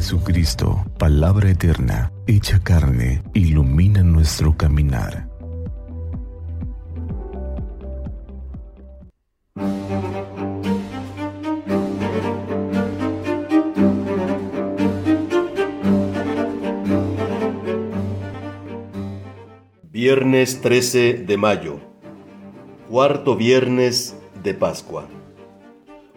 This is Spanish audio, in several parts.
Jesucristo, palabra eterna, hecha carne, ilumina nuestro caminar. Viernes 13 de mayo, cuarto viernes de Pascua.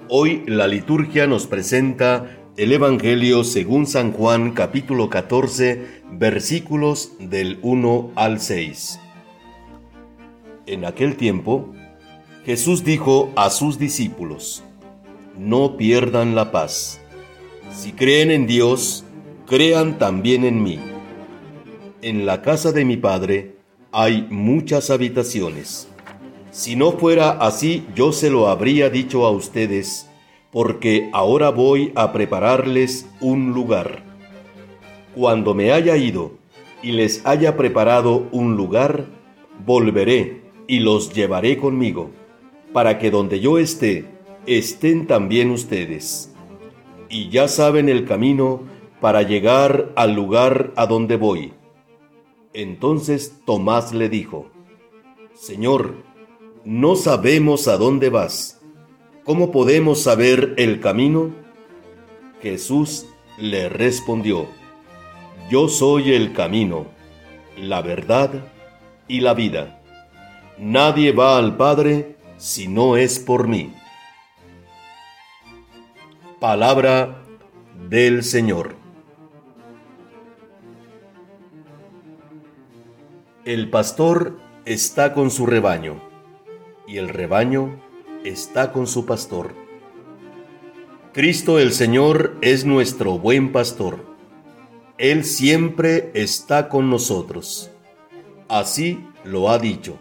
Hoy la liturgia nos presenta el Evangelio según San Juan capítulo 14 versículos del 1 al 6. En aquel tiempo, Jesús dijo a sus discípulos, No pierdan la paz. Si creen en Dios, crean también en mí. En la casa de mi Padre hay muchas habitaciones. Si no fuera así, yo se lo habría dicho a ustedes, porque ahora voy a prepararles un lugar. Cuando me haya ido y les haya preparado un lugar, volveré y los llevaré conmigo, para que donde yo esté, estén también ustedes. Y ya saben el camino para llegar al lugar a donde voy. Entonces Tomás le dijo, Señor, no sabemos a dónde vas ¿Cómo podemos saber el camino? Jesús le respondió, Yo soy el camino, la verdad y la vida. Nadie va al Padre si no es por mí. Palabra del Señor. El pastor está con su rebaño, y el rebaño está con su pastor. Cristo el Señor es nuestro buen pastor. Él siempre está con nosotros. Así lo ha dicho.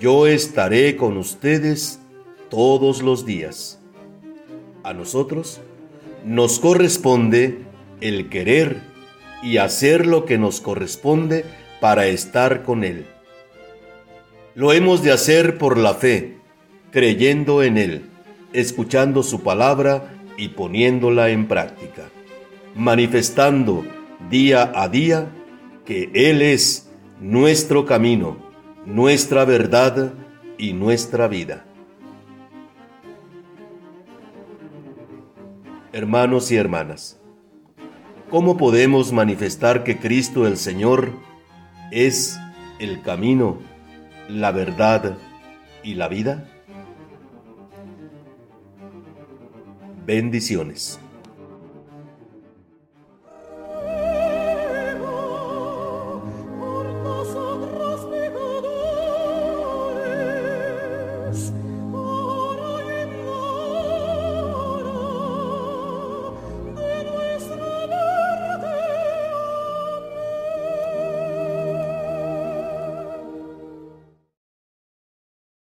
Yo estaré con ustedes todos los días. A nosotros nos corresponde el querer y hacer lo que nos corresponde para estar con Él. Lo hemos de hacer por la fe creyendo en Él, escuchando su palabra y poniéndola en práctica, manifestando día a día que Él es nuestro camino, nuestra verdad y nuestra vida. Hermanos y hermanas, ¿cómo podemos manifestar que Cristo el Señor es el camino, la verdad y la vida? Bendiciones.